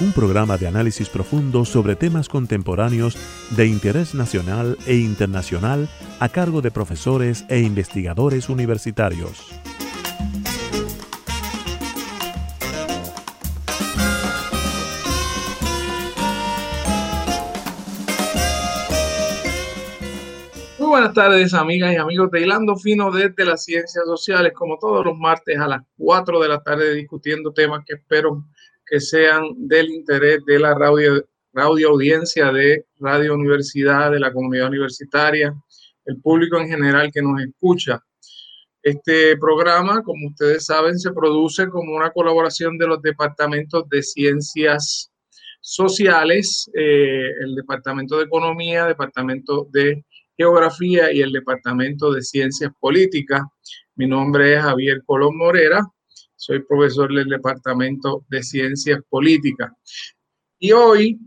un programa de análisis profundo sobre temas contemporáneos de interés nacional e internacional a cargo de profesores e investigadores universitarios. Muy buenas tardes, amigas y amigos de Hilando Fino desde las Ciencias Sociales, como todos los martes a las 4 de la tarde, discutiendo temas que espero que sean del interés de la radio, radio audiencia de Radio Universidad, de la comunidad universitaria, el público en general que nos escucha. Este programa, como ustedes saben, se produce como una colaboración de los departamentos de ciencias sociales, eh, el departamento de economía, departamento de geografía y el departamento de ciencias políticas. Mi nombre es Javier Colón Morera soy profesor del Departamento de Ciencias Políticas. Y hoy,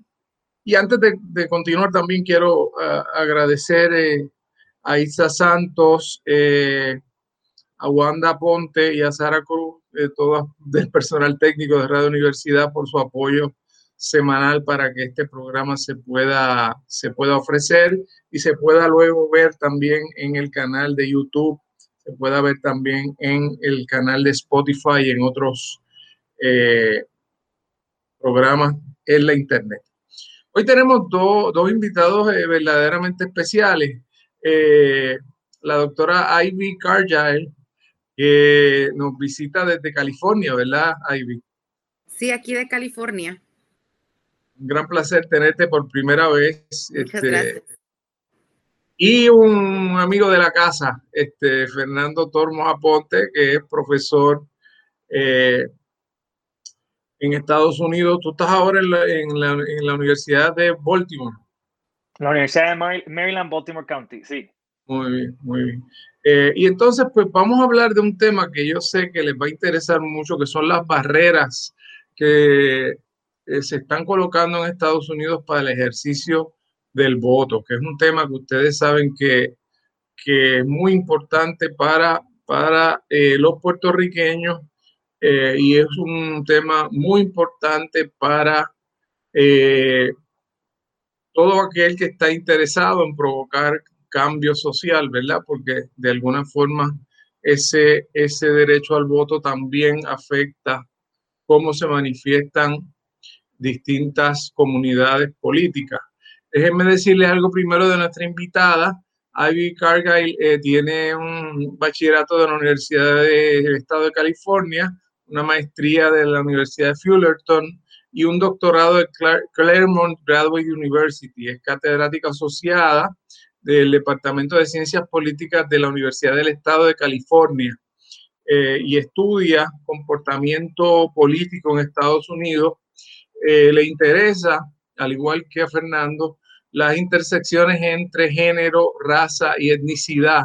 y antes de, continuar, también quiero ah, agradecer eh, a Isa Santos, eh, a Wanda Ponte y a Sara Cruz, de todo del personal técnico de Radio Universidad, por su apoyo semanal para que este programa se pueda, se pueda ofrecer y se pueda luego ver también en el canal de YouTube se pueda ver también en el canal de Spotify y en otros eh, programas en la internet. Hoy tenemos dos invitados eh, verdaderamente especiales. Eh, la doctora Ivy Cargile, que nos visita desde California, ¿verdad, Ivy? Sí, aquí de California. Un gran placer tenerte por primera vez. Muchas este, gracias y un amigo de la casa, este, Fernando Tormos Aponte, que es profesor eh, en Estados Unidos. Tú estás ahora en la, en la, Universidad de Baltimore. La Universidad de Maryland, Baltimore County, sí. Muy bien, muy bien. Eh, y entonces, pues vamos a hablar de un tema que yo sé que les va a interesar mucho, que son las barreras que eh, se están colocando en Estados Unidos para el ejercicio del voto, que es un tema que ustedes saben que, que es muy importante para, para eh, los puertorriqueños eh, y es un tema muy importante para eh, todo aquel que está interesado en provocar cambio social, ¿verdad? Porque de alguna forma ese, ese derecho al voto también afecta cómo se manifiestan distintas comunidades políticas. Déjenme decirles algo primero de nuestra invitada. Ivy Cargill eh, tiene un bachillerato de la Universidad del Estado de California, una maestría de la Universidad de Fullerton y un doctorado de Claremont Graduate University. Es catedrática asociada del Departamento de Ciencias Políticas de la Universidad del Estado de California eh, y estudia comportamiento político en Estados Unidos. Eh, le interesa al igual que a Fernando, las intersecciones entre género, raza y etnicidad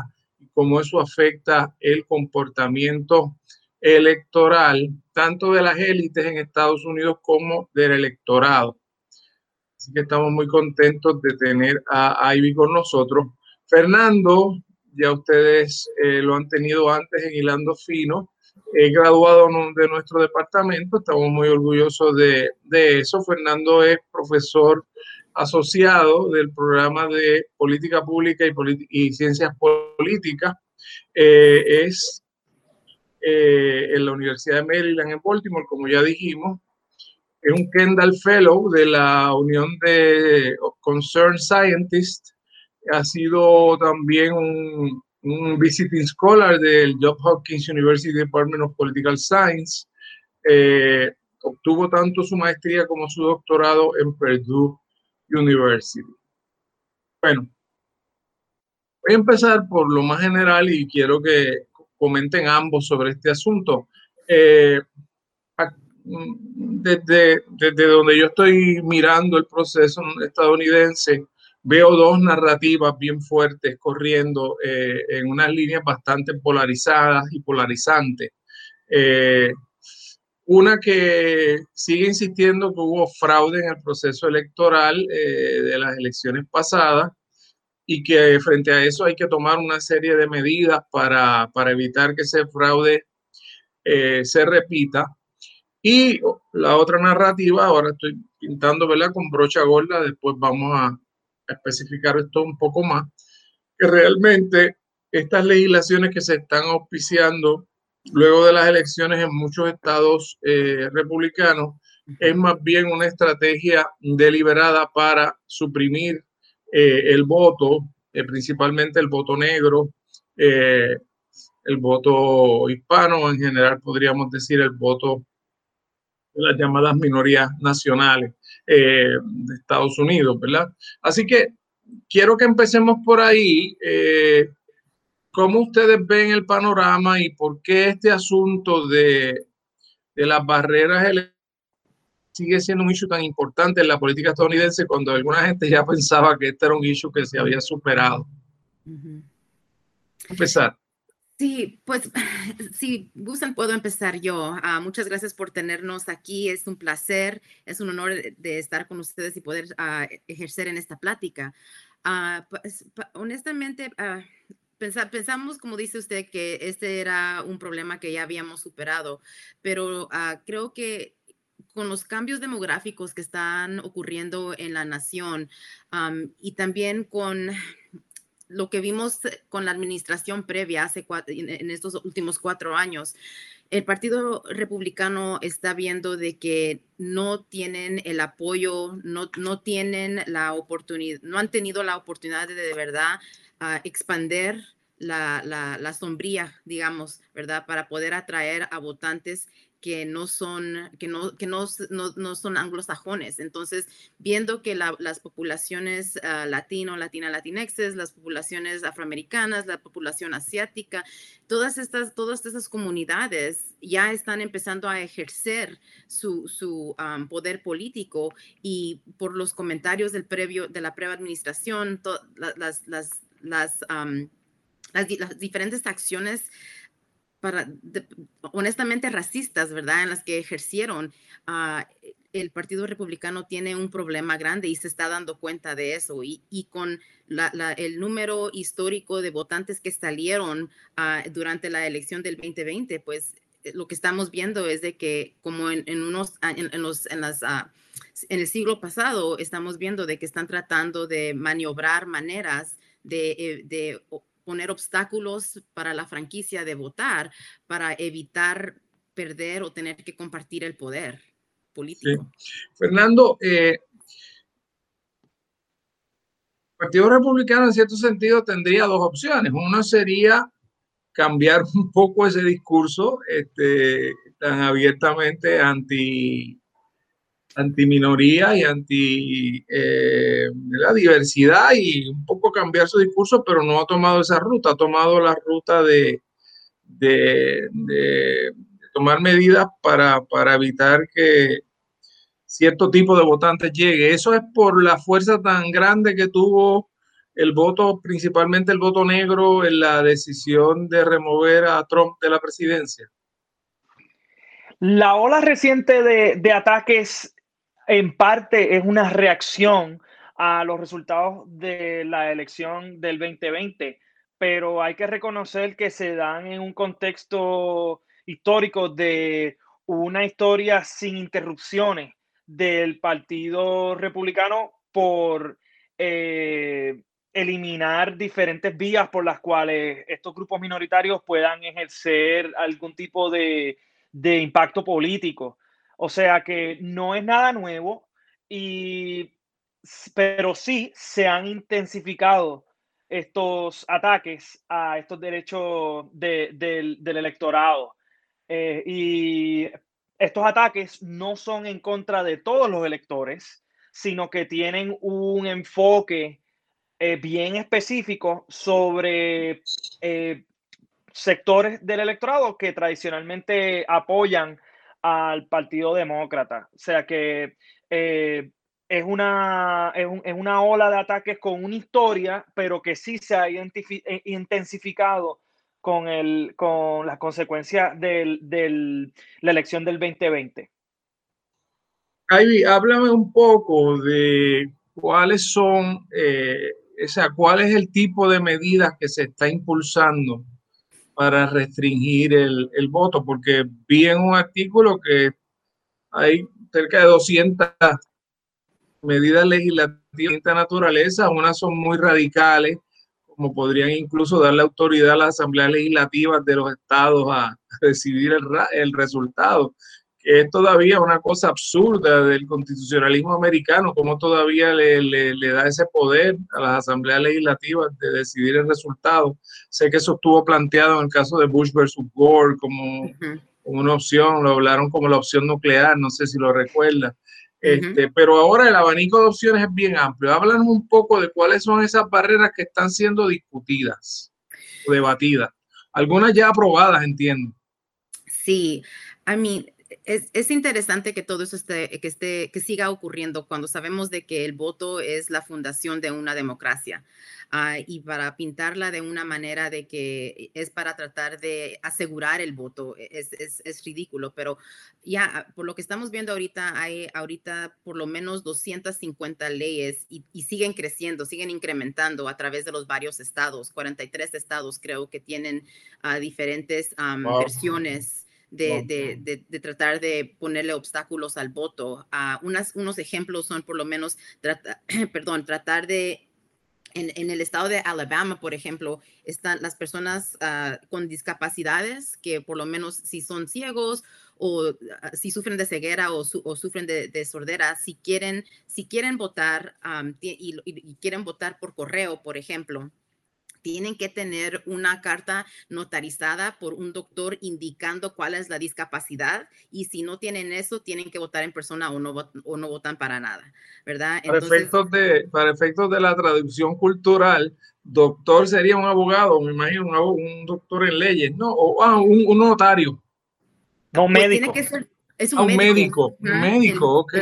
cómo eso afecta el comportamiento electoral, tanto de las élites en Estados Unidos como del electorado. Así que estamos muy contentos de tener a Ivy con nosotros. Fernando, ya ustedes eh, lo han tenido antes en Hilando Fino, he graduado de nuestro departamento, estamos muy orgullosos de, eso. Fernando es profesor asociado del programa de política pública y, ciencias políticas. Eh, es eh, en la Universidad de Maryland en Baltimore, como ya dijimos. Es un Kendall Fellow de la Unión de Concerned Scientists. Ha sido también un un visiting scholar del Johns Hopkins University Department of Political Science. Eh, obtuvo tanto su maestría como su doctorado en Purdue University. Bueno, voy a empezar por lo más general y quiero que comenten ambos sobre este asunto. Eh, desde, desde donde yo estoy mirando el proceso estadounidense, veo dos narrativas bien fuertes corriendo eh, en unas líneas bastante polarizadas y polarizantes. Eh, una que sigue insistiendo que hubo fraude en el proceso electoral eh, de las elecciones pasadas y que frente a eso hay que tomar una serie de medidas para, para evitar que ese fraude se repita. Y la otra narrativa, ahora estoy pintando ¿verdad? con brocha gorda, después vamos a, especificar esto un poco más, que realmente estas legislaciones que se están auspiciando luego de las elecciones en muchos estados eh, republicanos es más bien una estrategia deliberada para suprimir eh, el voto, eh, principalmente el voto negro, el voto hispano, en general podríamos decir el voto de las llamadas minorías nacionales de Estados Unidos, ¿verdad? Así que quiero que empecemos por ahí. ¿Cómo ustedes ven el panorama y por qué este asunto de, de las barreras sigue siendo un issue tan importante en la política estadounidense cuando alguna gente ya pensaba que este era un issue que se había superado? Empezar. Sí, pues si gustan puedo empezar yo. Ah, muchas gracias por tenernos aquí. Es un placer, es un honor de, estar con ustedes y poder ah, ejercer en esta plática. Ah, pues, honestamente, pensamos, como dice usted, que este era un problema que ya habíamos superado, pero creo que con los cambios demográficos que están ocurriendo en la nación y también con lo que vimos con la administración previa hace en estos últimos cuatro años, el Partido Republicano está viendo de que no tienen el apoyo, no, no tienen la oportunidad, no han tenido la oportunidad de de verdad uh, expander la, la, la, sombría, digamos, ¿verdad? Para poder atraer a votantes que no son, que no, que no, no, son anglosajones. Entonces, viendo que las poblaciones uh, latino, latina, latinexes, las poblaciones afroamericanas, la población asiática, todas estas, todas estas comunidades ya están empezando a ejercer su, su poder político y por los comentarios del previo, de la previa administración, las, las, las diferentes acciones para, honestamente racistas, ¿verdad? En las que ejercieron, uh, el Partido Republicano tiene un problema grande y se está dando cuenta de eso. Y, y con el número histórico de votantes que salieron uh, durante la elección del 2020, pues eh, lo que estamos viendo es de que como en, en unos, en, los, en las... Uh, en el siglo pasado estamos viendo de que están tratando de maniobrar maneras de, eh, de poner obstáculos para la franquicia de votar para evitar perder o tener que compartir el poder político. Fernando, eh, el Partido Republicano en cierto sentido tendría dos opciones. Una sería cambiar un poco ese discurso este, tan abiertamente anti antiminoría y anti eh, la diversidad y un poco cambiar su discurso, pero no ha tomado esa ruta, ha tomado la ruta de, de, tomar medidas para, para, evitar que cierto tipo de votantes llegue. Eso es por la fuerza tan grande que tuvo el voto, principalmente el voto negro, en la decisión de remover a Trump de la presidencia. La ola reciente de, de ataques en parte es una reacción a los resultados de la elección del 2020, pero hay que reconocer que se dan en un contexto histórico de una historia sin interrupciones del Partido Republicano por eh, eliminar diferentes vías por las cuales estos grupos minoritarios puedan ejercer algún tipo de, de impacto político. O sea que no es nada nuevo, y, pero sí se han intensificado estos ataques a estos derechos del electorado. Eh, y estos ataques no son en contra de todos los electores, sino que tienen un enfoque eh, bien específico sobre eh, sectores del electorado que tradicionalmente apoyan al Partido Demócrata. O sea que eh, es, una, es, una ola de ataques con una historia, pero que sí se ha eh, intensificado con, el, con las consecuencias de del, la elección del 2020. Ivy, háblame un poco de cuáles son, eh, o sea, cuál es el tipo de medidas que se está impulsando para restringir el, el voto, porque vi en un artículo que hay cerca de 200 medidas legislativas de esta naturaleza, unas son muy radicales, como podrían incluso darle autoridad a las asambleas legislativas de los estados a decidir el, el resultado que es todavía una cosa absurda del constitucionalismo americano, como todavía le, le, da ese poder a las asambleas legislativas de decidir el resultado. Sé que eso estuvo planteado en el caso de Bush versus Gore como, una opción, lo hablaron como la opción nuclear, no sé si lo recuerda. Este, Pero ahora el abanico de opciones es bien amplio. Háblanos un poco de cuáles son esas barreras que están siendo discutidas o debatidas. Algunas ya aprobadas, entiendo. Sí, I mean, es, interesante que todo eso esté, que esté, que siga ocurriendo cuando sabemos de que el voto es la fundación de una democracia ah, y para pintarla de una manera de que es para tratar de asegurar el voto e, es, es, ridículo, pero ya por lo que estamos viendo ahorita hay ahorita por lo menos 250 leyes y, siguen creciendo, siguen incrementando a través de los varios estados, 43 estados creo que tienen uh, diferentes versiones de, de, tratar de ponerle obstáculos al voto. Uh, unas, unos ejemplos son por lo menos, perdón, tratar de en, el estado de Alabama, por ejemplo, están las personas ah, con discapacidades que por lo menos si son ciegos o ah, si sufren de ceguera o, sufren de, sordera, si quieren, si quieren votar y, quieren votar por correo, por ejemplo, tienen que tener una carta notarizada por un doctor indicando cuál es la discapacidad y si no tienen eso, tienen que votar en persona o no, o no votan para nada, ¿verdad? para, efectos de, para efectos de la traducción cultural, doctor sería un abogado, me imagino, un, doctor en leyes, ¿no? O ah, un, notario. No, pues médico. Tiene que ser, es un, ah, médico. Un médico, ok.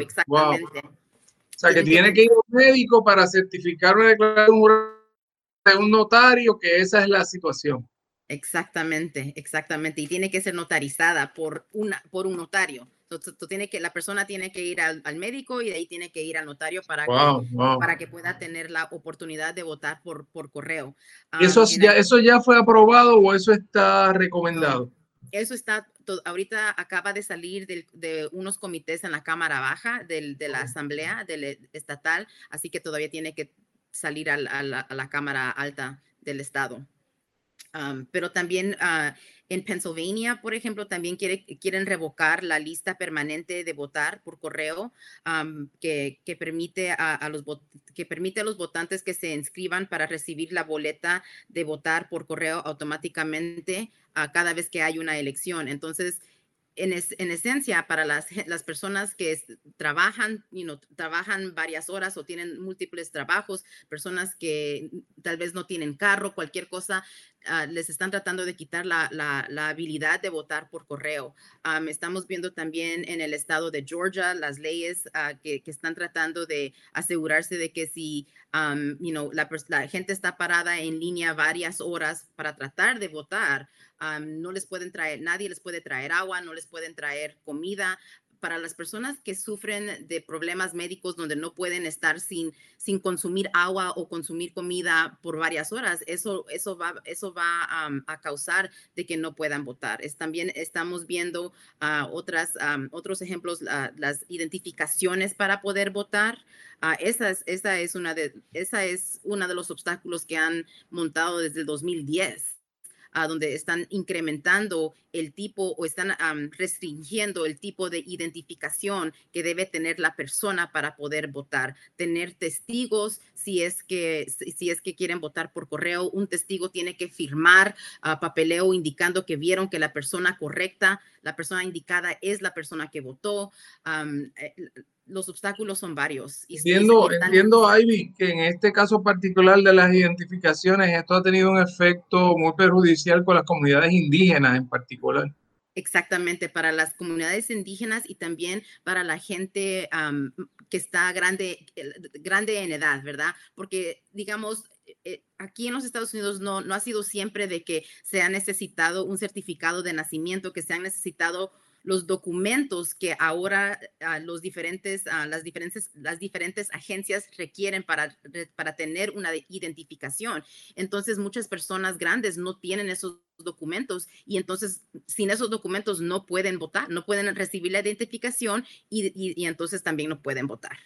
Exactamente. O sea, que tiene que ir un médico para certificar una declaración un notario que esa es la situación. Exactamente, exactamente. Y tiene que ser notarizada por, una, por un notario. Tú, que, la persona tiene que ir al, médico y de ahí tiene que ir al notario para, que, para que pueda tener la oportunidad de votar por, por correo. eso, ya, ¿Eso ya fue aprobado o eso está recomendado? eso está, ahorita acaba de salir de, unos comités en la Cámara Baja del, de la Asamblea del, estatal, así que todavía tiene que salir a la, Cámara Alta del Estado. pero también uh, en Pennsylvania, por ejemplo, también quiere, quieren revocar la lista permanente de votar por correo que, permite a, los, que permite a los votantes que se inscriban para recibir la boleta de votar por correo automáticamente a cada vez que hay una elección. Entonces, en, esencia, para las, las personas que trabajan, you trabajan varias horas o tienen múltiples trabajos, personas que tal vez no tienen carro, cualquier cosa, ah, les están tratando de quitar la, la, habilidad de votar por correo. estamos viendo también en el estado de Georgia las leyes ah, que, que, están tratando de asegurarse de que si la, la gente está parada en línea varias horas para tratar de votar, no les pueden traer, nadie les puede traer agua, no les pueden traer comida. Para las personas que sufren de problemas médicos donde no pueden estar sin, sin consumir agua o consumir comida por varias horas, eso, eso va, eso va a causar de que no puedan votar. Es, también estamos viendo uh, otras, otros ejemplos, las identificaciones para poder votar. Uh, esa, es, esa, es una de, esa es uno de los obstáculos que han montado desde el 2010 donde están incrementando el tipo o están restringiendo el tipo de identificación que debe tener la persona para poder votar. Tener testigos, si es que, si es que quieren votar por correo, un testigo tiene que firmar uh, papeleo indicando que vieron que la persona correcta, la persona indicada es la persona que votó. Eh, los obstáculos son varios. Y entiendo, entiendo, Ivy, que en este caso particular de las identificaciones, esto ha tenido un efecto muy perjudicial con las comunidades indígenas en particular. Exactamente, para las comunidades indígenas y también para la gente que está grande, grande en edad, ¿verdad? Porque, digamos, eh, aquí en los Estados Unidos no, no ha sido siempre de que se ha necesitado un certificado de nacimiento, que se han necesitado los documentos que ahora ah, los diferentes, ah, las, diferentes, las diferentes agencias requieren para, para tener una identificación. Entonces, muchas personas grandes no tienen esos documentos y entonces sin esos documentos no pueden votar, no pueden recibir la identificación y, y entonces también no pueden votar.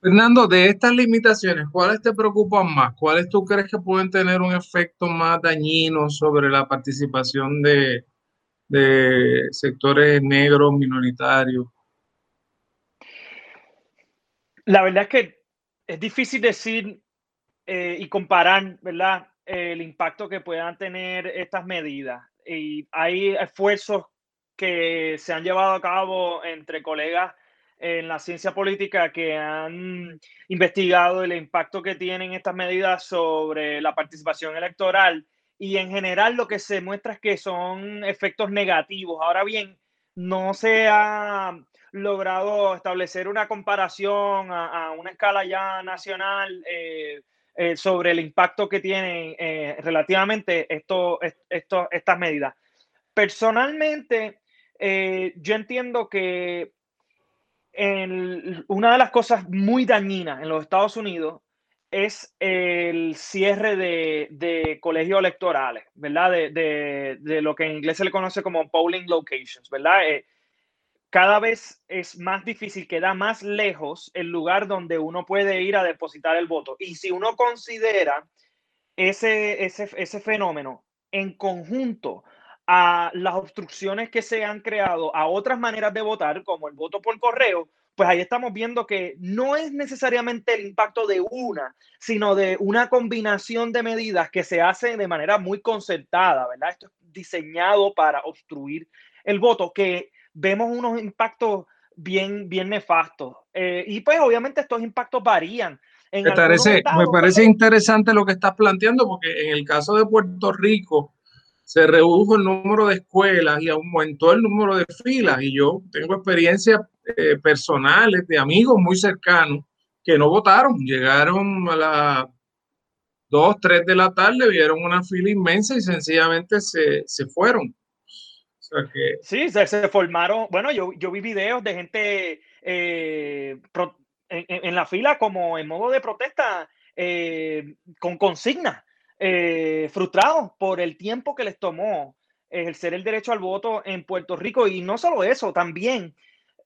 Fernando, de estas limitaciones, ¿cuáles te preocupan más? ¿Cuáles tú crees que pueden tener un efecto más dañino sobre la participación de, de sectores negros, minoritarios? La verdad es que es difícil decir eh, y comparar, ¿verdad? el impacto que puedan tener estas medidas. Y hay esfuerzos que se han llevado a cabo entre colegas en la ciencia política que han investigado el impacto que tienen estas medidas sobre la participación electoral y en general lo que se muestra es que son efectos negativos. Ahora bien, no se ha logrado establecer una comparación a, una escala ya nacional eh, eh, sobre el impacto que tienen eh, relativamente esto, esto, estas medidas. Personalmente, yo entiendo que una de las cosas muy dañinas en los Estados Unidos es el cierre de, colegios electorales, ¿verdad? De, lo que en inglés se le conoce como polling locations, ¿verdad? Eh, cada vez es más difícil, queda más lejos el lugar donde uno puede ir a depositar el voto. Y si uno considera ese fenómeno en conjunto a las obstrucciones que se han creado a otras maneras de votar, como el voto por correo, pues ahí estamos viendo que no es necesariamente el impacto de una, sino de una combinación de medidas que se hacen de manera muy concertada, ¿verdad? Esto es diseñado para obstruir el voto, que vemos unos impactos bien, bien nefastos. Eh, y pues obviamente estos impactos varían. me parece, me parece interesante lo que estás planteando, porque en el caso de Puerto Rico, se redujo el número de escuelas y aumentó el número de filas. Y yo tengo experiencias eh, personales de amigos muy cercanos que no votaron. Llegaron a las 2, 3 de la tarde, vieron una fila inmensa y sencillamente se, se fueron. que... Sí, se, formaron. Bueno, yo, yo vi videos de gente eh, en, la fila como en modo de protesta eh, con consignas frustrados por el tiempo que les tomó ejercer el derecho al voto en Puerto Rico. Y no solo eso, también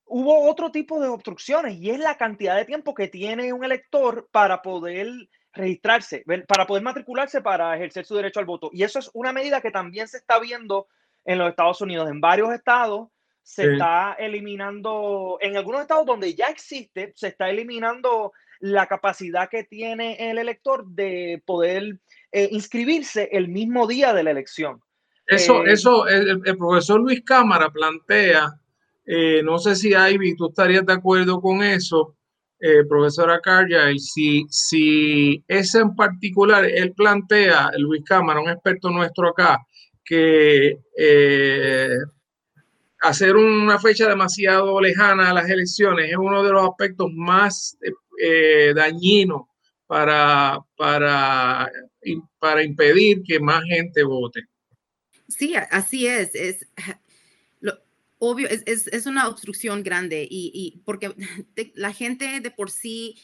hubo otro tipo de obstrucciones y es la cantidad de tiempo que tiene un elector para poder registrarse, para poder matricularse para ejercer su derecho al voto. Y eso es una medida que también se está viendo en los Estados Unidos. En varios estados se está eliminando, en algunos estados donde ya existe, se está eliminando la capacidad que tiene el elector de poder eh, inscribirse el mismo día de la elección. Eso, eh, eso el, profesor Luis Cámara plantea, eh, no sé si Ivy, tú estarías de acuerdo con eso, profesora Carja, si, si ese en particular, él plantea, Luis Cámara, un experto nuestro acá, que hacer una fecha demasiado lejana a las elecciones es uno de los aspectos más dañinos para, para, para impedir que más gente vote. Sí, así es. Obvio, es, es, es, una obstrucción grande y, y porque la gente de por sí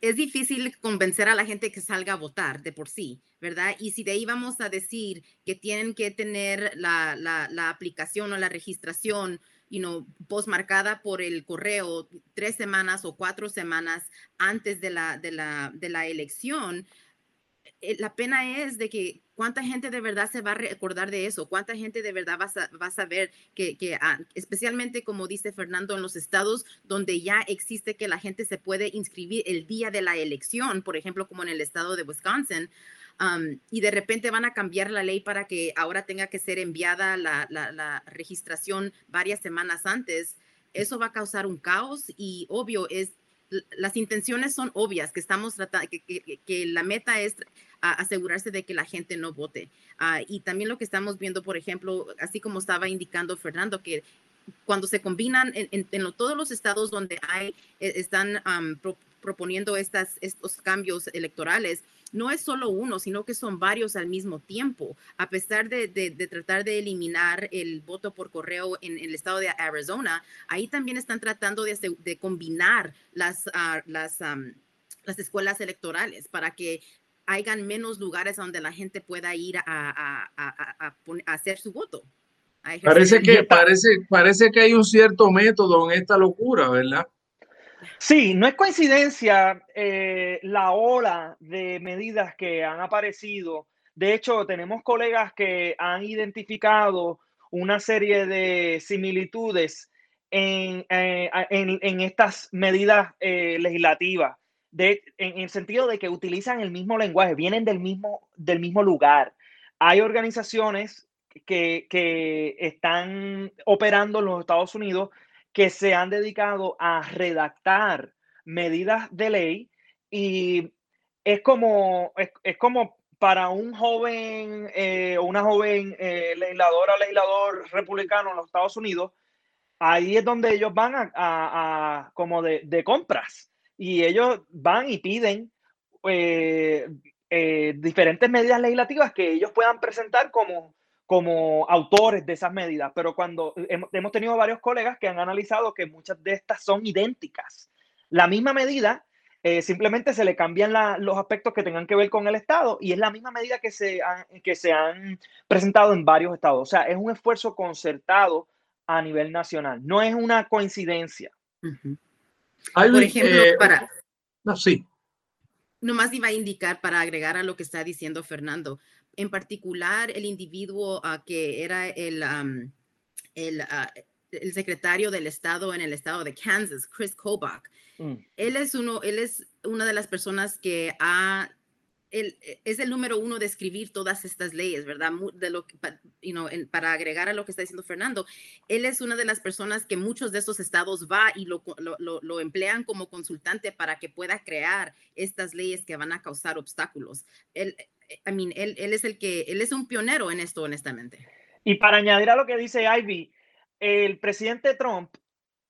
es difícil convencer a la gente que salga a votar de por sí, ¿verdad? Y si de ahí vamos a decir que tienen que tener la, la, la aplicación o la registración you know, postmarcada por el correo tres semanas o cuatro semanas antes de la, de la, de la elección, la pena es de que cuánta gente de verdad se va a recordar de eso, cuánta gente de verdad va a, va a saber que, ah, especialmente como dice Fernando, en los estados donde ya existe que la gente se puede inscribir el día de la elección, por ejemplo, como en el estado de Wisconsin, y de repente van a cambiar la ley para que ahora tenga que ser enviada la, registración varias semanas antes, eso va a causar un caos y obvio es las intenciones son obvias, que estamos tratando, que, que, la meta es asegurarse de que la gente no vote. Ah, y también lo que estamos viendo, por ejemplo, así como estaba indicando Fernando, que cuando se combinan en, todos los estados donde hay, e, están proponiendo estas, estos cambios electorales, no es solo uno, sino que son varios al mismo tiempo. A pesar de, tratar de eliminar el voto por correo en, el estado de Arizona, ahí también están tratando de, combinar las, ah, las, las escuelas electorales para que hayan menos lugares donde la gente pueda ir a, a hacer su voto. Parece que, parece, parece que hay un cierto método en esta locura, ¿verdad? Sí, no es coincidencia eh, la ola de medidas que han aparecido. De hecho, tenemos colegas que han identificado una serie de similitudes en, eh, estas medidas eh, legislativas, de, en el sentido de que utilizan el mismo lenguaje, vienen del mismo, del mismo lugar. Hay organizaciones que, que están operando en los Estados Unidos que se han dedicado a redactar medidas de ley y es como, es, como para un joven eh, o una joven eh, legisladora legislador republicano en los Estados Unidos, ahí es donde ellos van a, como de, de, compras y ellos van y piden eh, diferentes medidas legislativas que ellos puedan presentar como como autores de esas medidas, pero cuando hemos, tenido varios colegas que han analizado que muchas de estas son idénticas. La misma medida, eh, simplemente se le cambian los aspectos que tengan que ver con el Estado y es la misma medida que se, han, que se han presentado en varios estados. O sea, es un esfuerzo concertado a nivel nacional, no es una coincidencia. Por ejemplo, eh, para... No, sí. Nomás iba a indicar para agregar a lo que está diciendo Fernando en particular el individuo ah, que era el, el, ah, el, secretario del Estado en el estado de Kansas, Chris Kobach. Mm. Él, es uno, él es una de las personas que ha él e, es el número uno de escribir todas estas leyes, ¿verdad? De lo, you para agregar a lo que está diciendo Fernando, él es una de las personas que muchos de estos estados va y lo, emplean como consultante para que pueda crear estas leyes que van a causar obstáculos. Él, I mean, él, él, es el que, él es un pionero en esto, honestamente. Y para añadir a lo que dice Ivy, el presidente Trump,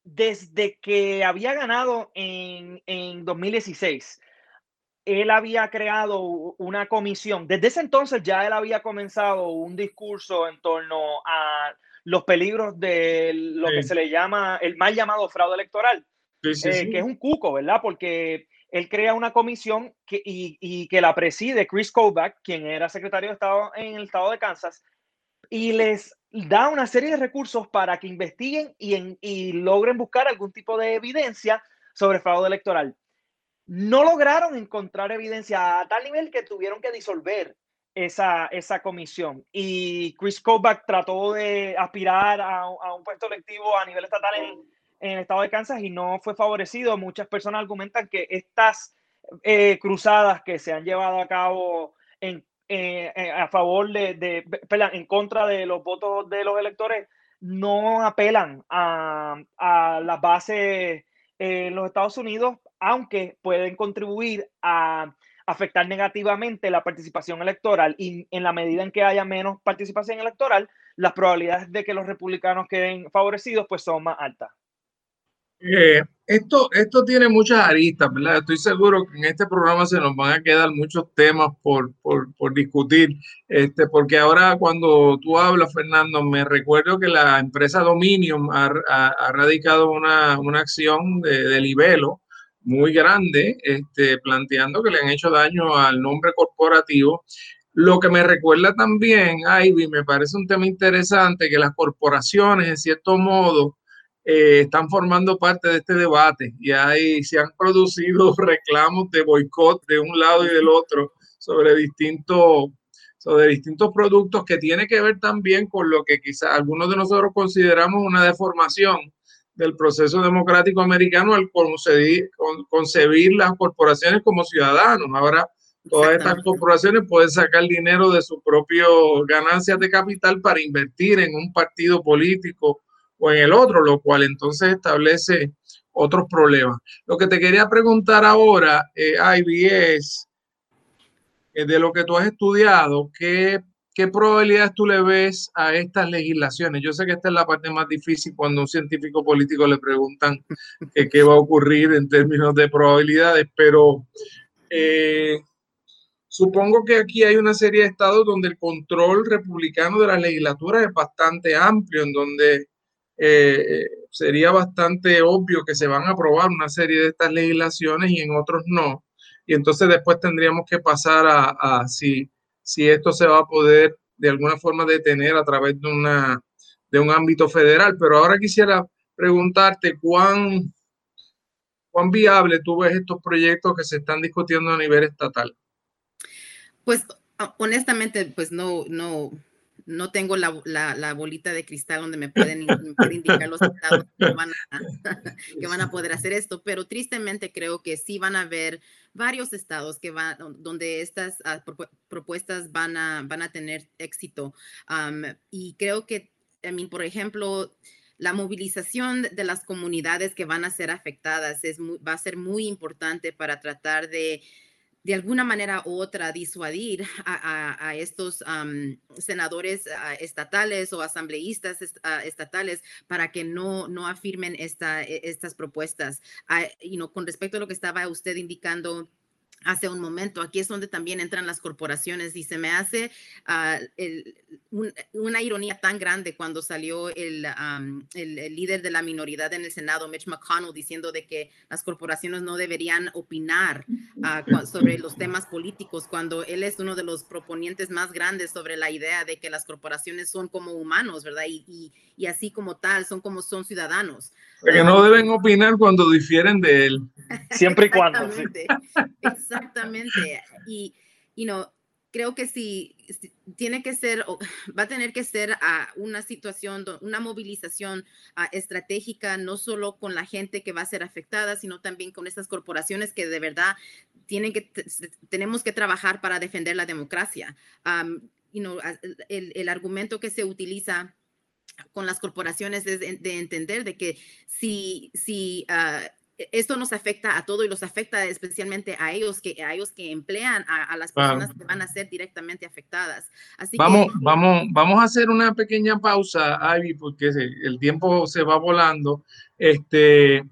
desde que había ganado en, en 2016, él había creado una comisión. Desde ese entonces ya él había comenzado un discurso en torno a los peligros de lo que se le llama el mal llamado fraude electoral, eh, que es un cuco, ¿verdad? Porque él crea una comisión que, y, que la preside Chris Kobach, quien era secretario de Estado en el estado de Kansas, y les da una serie de recursos para que investiguen y, y logren buscar algún tipo de evidencia sobre fraude electoral. No lograron encontrar evidencia a tal nivel que tuvieron que disolver esa, esa comisión. Y Chris Kobach trató de aspirar a, un puesto electivo a nivel estatal en, el estado de Kansas y no fue favorecido. Muchas personas argumentan que estas eh, cruzadas que se han llevado a cabo en, eh, eh, a favor de, de en contra de los votos de los electores no apelan a, a las bases en los Estados Unidos, aunque pueden contribuir a afectar negativamente la participación electoral y en la medida en que haya menos participación electoral, las probabilidades de que los republicanos queden favorecidos pues son más altas. Eh, esto, esto tiene muchas aristas, ¿verdad? Estoy seguro que en este programa se nos van a quedar muchos temas por, por, por discutir, este, porque ahora cuando tú hablas, Fernando, me recuerdo que la empresa Dominion ha, radicado una, una acción de, de, libelo muy grande, este, planteando que le han hecho daño al nombre corporativo. Lo que me recuerda también, Ivy, me parece un tema interesante, que las corporaciones, en cierto modo, eh, están formando parte de este debate y ahí se han producido reclamos de boicot de un lado y del otro sobre distintos, sobre distintos productos que tiene que ver también con lo que quizás algunos de nosotros consideramos una deformación del proceso democrático americano al concebir, concebir las corporaciones como ciudadanos. Ahora todas estas corporaciones pueden sacar dinero de sus propias ganancias de capital para invertir en un partido político o en el otro, lo cual entonces establece otros problemas. Lo que te quería preguntar ahora, eh, Ivy, es eh, de lo que tú has estudiado, ¿qué, ¿qué probabilidades tú le ves a estas legislaciones? Yo sé que esta es la parte más difícil cuando a un científico político le preguntan qué va a ocurrir en términos de probabilidades, pero eh, Supongo que aquí hay una serie de estados donde el control republicano de la legislatura es bastante amplio, en donde eh, sería bastante obvio que se van a aprobar una serie de estas legislaciones y en otros no. Y entonces después tendríamos que pasar a, si, si esto se va a poder de alguna forma detener a través de, una, de un ámbito federal. Pero ahora quisiera preguntarte cuán, cuán viable tú ves estos proyectos que se están discutiendo a nivel estatal. Pues honestamente, pues no, no, no tengo la, la, bolita de cristal donde me pueden indicar los estados que van, a, que van, a, poder hacer esto, pero tristemente creo que sí van a haber varios estados que van, donde estas ah, propuestas van a, van a tener éxito. y creo que, por ejemplo, la movilización de las comunidades que van a ser afectadas es va a ser muy importante para tratar de de alguna manera u otra disuadir a, estos senadores ah, estatales o asambleístas ah, estatales para que no, no afirmen esta, e, estas propuestas. Ah, con respecto a lo que estaba usted indicando hace un momento. Aquí es donde también entran las corporaciones y se me hace ah, una ironía tan grande cuando salió el, el, líder de la minoría en el Senado, Mitch McConnell, diciendo de que las corporaciones no deberían opinar ah, sobre los temas políticos cuando él es uno de los proponientes más grandes sobre la idea de que las corporaciones son como humanos, ¿verdad? Y, y, así como tal, son como son ciudadaanos. Que no deben opinar cuando difieren de él. Siempre y cuando. Exactamente. Y, you know, creo que sí, tiene que ser, va a tener que ser a una situación, una movilización ah, estratégica, no solo con la gente que va a ser afectada, sino también con estas corporaciones que de verdad tienen que, tenemos que trabajar para defender la democracia. you know, el, el, argumento que se utiliza con las corporaciones es de, entender de que si, si uh, esto nos afecta a todo y los afecta especialmente a ellos que a ellos que emplean a, las personas que van a ser directamente afectadas. Así vamos, vamos, vamos a hacer una pequeña pausa, Ivy, porque el tiempo se va volando. Este,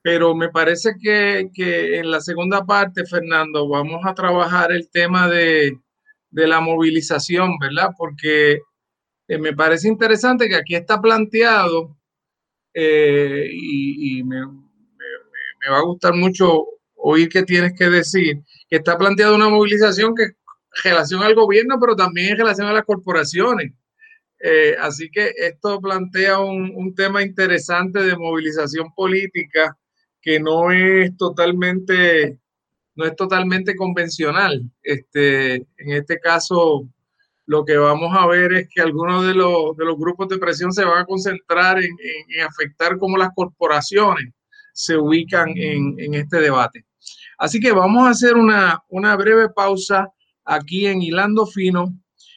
pero me parece que, que, en la segunda parte, Fernando, vamos a trabajar el tema de, de la movilización, ¿verdad? Porque eh, me parece interesante que aquí está planteado eh, y, y me, me va a gustar mucho oír qué tienes que decir, que está planteada una movilización que relación al gobierno, pero también en relación a las corporaciones. Eh, así que esto plantea un, tema interesante de movilización política que no es totalmente, no es totalmente convencional. Este, en este caso, lo que vamos a ver es que algunos de los, de los grupos de presión se van a concentrar en, en, en afectar como las corporaciones se ubican en, este debate. Así que vamos a hacer una, una breve pausa aquí en Hilando Fino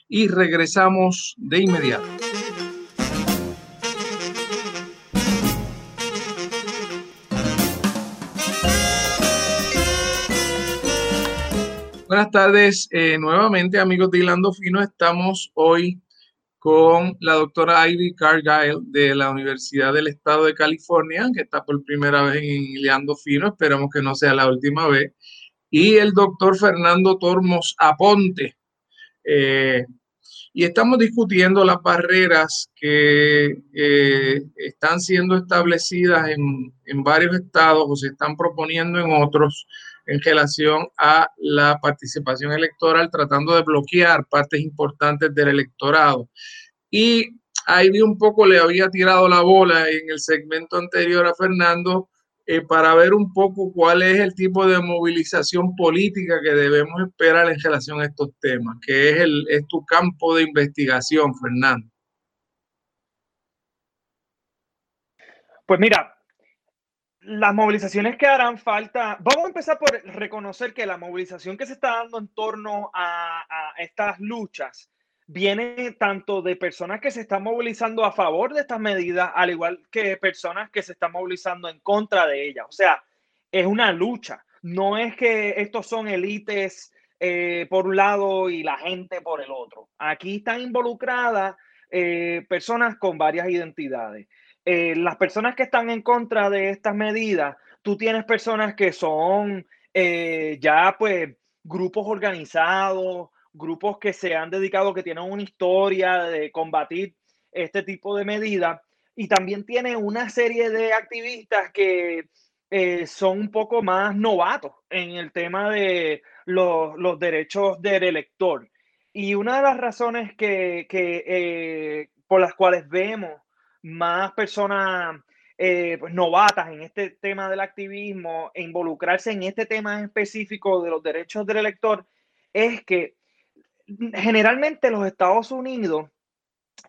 y regresamos de inmediato. Buenas tardes, eh, nuevamente amigos de Hilando Fino. Estamos hoy con la doctora Ivy Cargyle de la Universidad del Estado de California, que está por primera vez en Ileando Fino, esperamos que no sea la última vez, y el doctor Fernando Tormos Aponte. Eh, y estamos discutiendo las barreras que eh, están siendo establecidas en, en varios estados o se están proponiendo en otros en relación a la participación electoral, tratando de bloquear partes importantes del electorado. Y ahí vi un poco, le había tirado la bola en el segmento anterior a Fernando eh, para ver un poco cuál es el tipo de movilización política que debemos esperar en relación a estos temas, que es, el, es tu campo de investigación, Fernando. Pues mira, las movilizaciones que harán falta, vamos a empezar por reconocer que la movilización que se está dando en torno a, estas luchas viene tanto de personas que se están movilizando a favor de estas medidas, al igual que personas que se están movilizando en contra de ellas. O sea, es una lucha. No es que estos son élites eh, por un lado y la gente por el otro. Aquí están involucradas eh, personas con varias identidades. Eh, las personas que están en contra de estas medidas, tú tienes personas que son ya pues grupos organizados, grupos que se han dedicado, que tienen una historia de combatir este tipo de medidas. Y también tiene una serie de activistas que eh, son un poco más novatos en el tema de los, derechos del elector. Y una de las razones que, eh, por las cuales vemos más personas eh, pues, novatas en este tema del activismo e involucrarse en este tema específico de los derechos del elector es que generalmente los Estados Unidos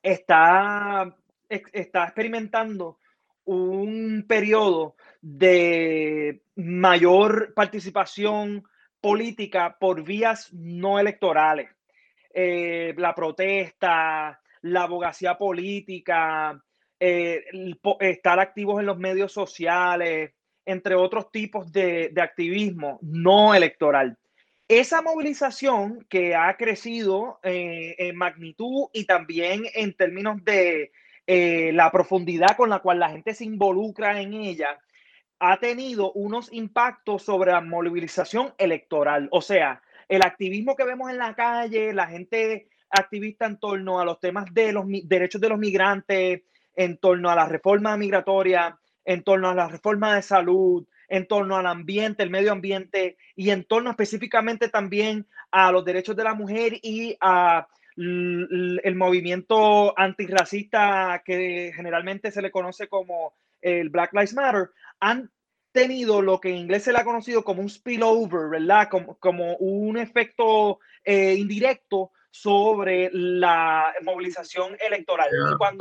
está, está experimentando un periodo de mayor participación política por vías no electorales. Eh, la protesta, la abogacía política, eh, estar activos en los medios sociales, entre otros tipos de, de activismo no electoral. Esa movilización que ha crecido eh, en magnitud y también en términos de eh, la profundidad con la cual la gente se involucra en ella, ha tenido unos impactos sobre la movilización electoral. O sea, el activismo que vemos en la calle, la gente activista en torno a los temas de los derechos de los migrantes, en torno a la reforma migratoria, en torno a la reforma de salud, en torno al ambiente, el medio ambiente y en torno específicamente también a los derechos de la mujer y a el movimiento antirracista que generalmente se le conoce como el Black Lives Matter, han tenido lo que en inglés se le ha conocido como un spillover, ¿verdad? Como, como un efecto eh, indirecto sobre la movilización electoral.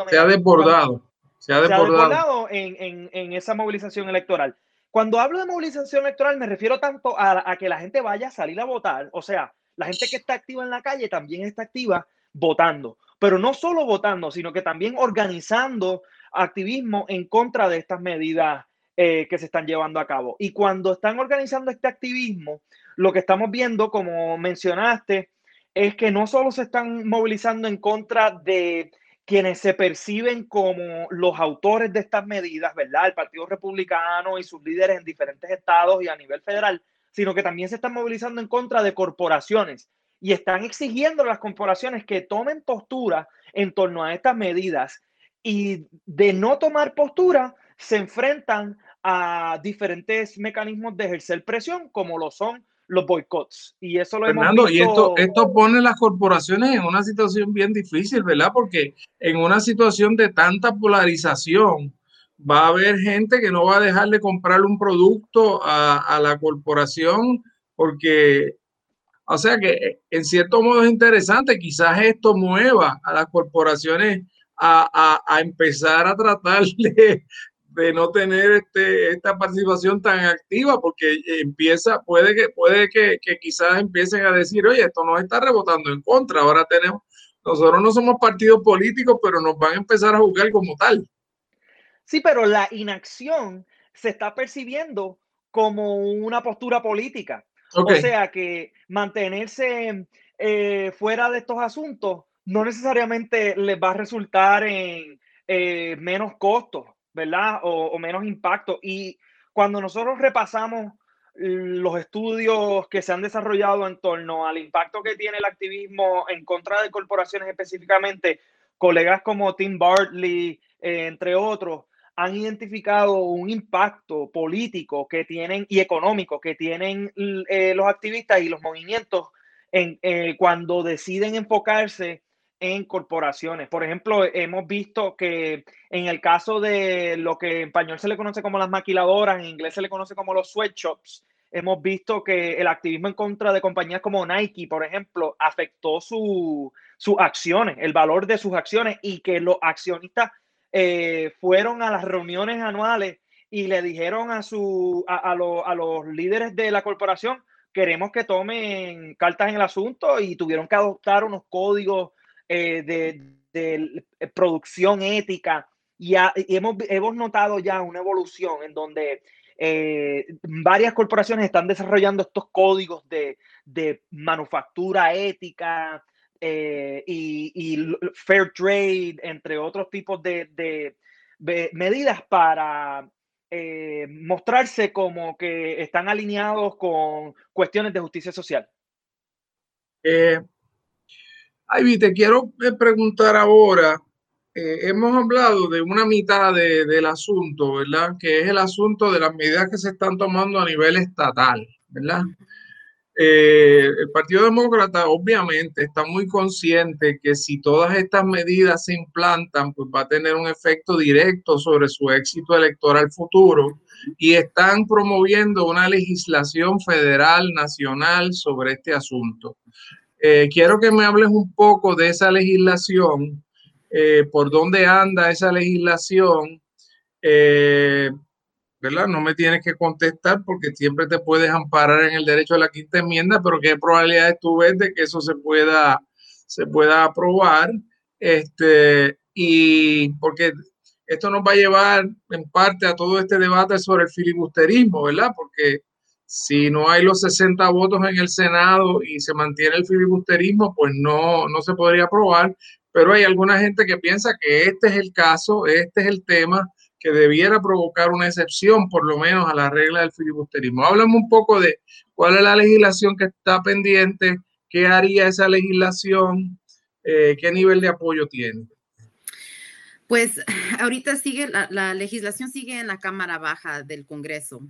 Se ha, desbordado. Se ha desbordado, en, en, en, esa movilización electoral. Cuando hablo de movilización electoral, me refiero tanto a, que la gente vaya a salir a votar. O sea, la gente que está activa en la calle también está activa votando. Pero no solo votando, sino que también organizando activismo en contra de estas medidas eh, que se están llevando a cabo. Y cuando están organizando este activismo, lo que estamos viendo, como mencionaste, es que no solo se están movilizando en contra de quienes se perciben como los autores de estas medidas, ¿verdad? El Partido Republicano y sus líderes en diferentes estados y a nivel federal, sino que también se están movilizando en contra de corporaciones y están exigiendo a las corporaciones que tomen postura en torno a estas medidas y de no tomar postura se enfrentan a diferentes mecanismos de ejercer presión como lo son los boicots. Y eso lo Fernando, hemos visto... y esto, esto pone las corporaciones en una situación bien difícil, ¿verdad? Porque en una situación de tanta polarización, va a haber gente que no va a dejar de comprarle un producto a, a la corporación porque, o sea que en cierto modo es interesante, quizás esto mueva a las corporaciones a, a, a empezar a tratar de, de no tener este, esta participación tan activa, porque empieza, puede que, puede que, que, quizás empiecen a decir, oye, esto nos está rebotando en contra, ahora tenemos, nosotros no somos partidos políticos, pero nos van a empezar a juzgar como tal. Sí, pero la inacción se está percibiendo como una postura política. O sea que mantenerse eh, fuera de estos asuntos no necesariamente les va a resultar en eh, menos costos ¿verdad? O, menos impacto. Y cuando nosotros repasamos los estudios que se han desarrollado en torno al impacto que tiene el activismo en contra de corporaciones específicamente, colegas como Tim Bartley, eh, entre otros, han identificado un impacto político que tienen y económico que tienen eh, los activistas y los movimientos en, eh, cuando deciden enfocarse en corporaciones. Por ejemplo, hemos visto que en el caso de lo que en español se le conoce como las maquiladoras, en inglés se le conoce como los sweatshops, hemos visto que el activismo en contra de compañías como Nike, por ejemplo, afectó sus acciones, el valor de sus acciones y que los accionistas eh, fueron a las reuniones anuales y le dijeron a, su, a, a los líderes de la corporación, queremos que tomen cartas en el asunto y tuvieron que adoptar unos códigos eh, de, producción ética y, hemos, hemos, notado ya una evolución en donde varias corporaciones están desarrollando estos códigos de, de manufactura ética y, y, fair trade, entre otros tipos de, medidas para eh, mostrarse como que están alineados con cuestiones de justicia social. Ivy, te quiero eh, preguntar ahora, eh, hemos hablado de una mitad del asunto, ¿verdad? Que es el asunto de las medidas que se están tomando a nivel estatal, ¿verdad? Eh, el Partido Demócrata obviamente está muy consciente que si todas estas medidas se implantan, pues va a tener un efecto directo sobre su éxito electoral futuro y están promoviendo una legislación federal, nacional sobre este asunto. Eh, quiero que me hables un poco de esa legislación, eh, por dónde anda esa legislación. ¿verdad? No me tienes que contestar porque siempre te puedes amparar en el derecho a la quinta enmienda, pero qué probabilidades tú ves de que eso se pueda, se pueda aprobar. Este, y porque esto nos va a llevar en parte a todo este debate sobre el filibusterismo, ¿verdad? Porque si no hay los 60 votos en el Senado y se mantiene el filibusterismo, pues no, no se podría aprobar. Pero hay alguna gente que piensa que este es el caso, este es el tema que debiera provocar una excepción, por lo menos, a la regla del filibusterismo. Háblame un poco de cuál es la legislación que está pendiente, qué haría esa legislación, eh, qué nivel de apoyo tiene. Pues ahorita sigue, la, la, legislación sigue en la Cámara Baja del Congreso.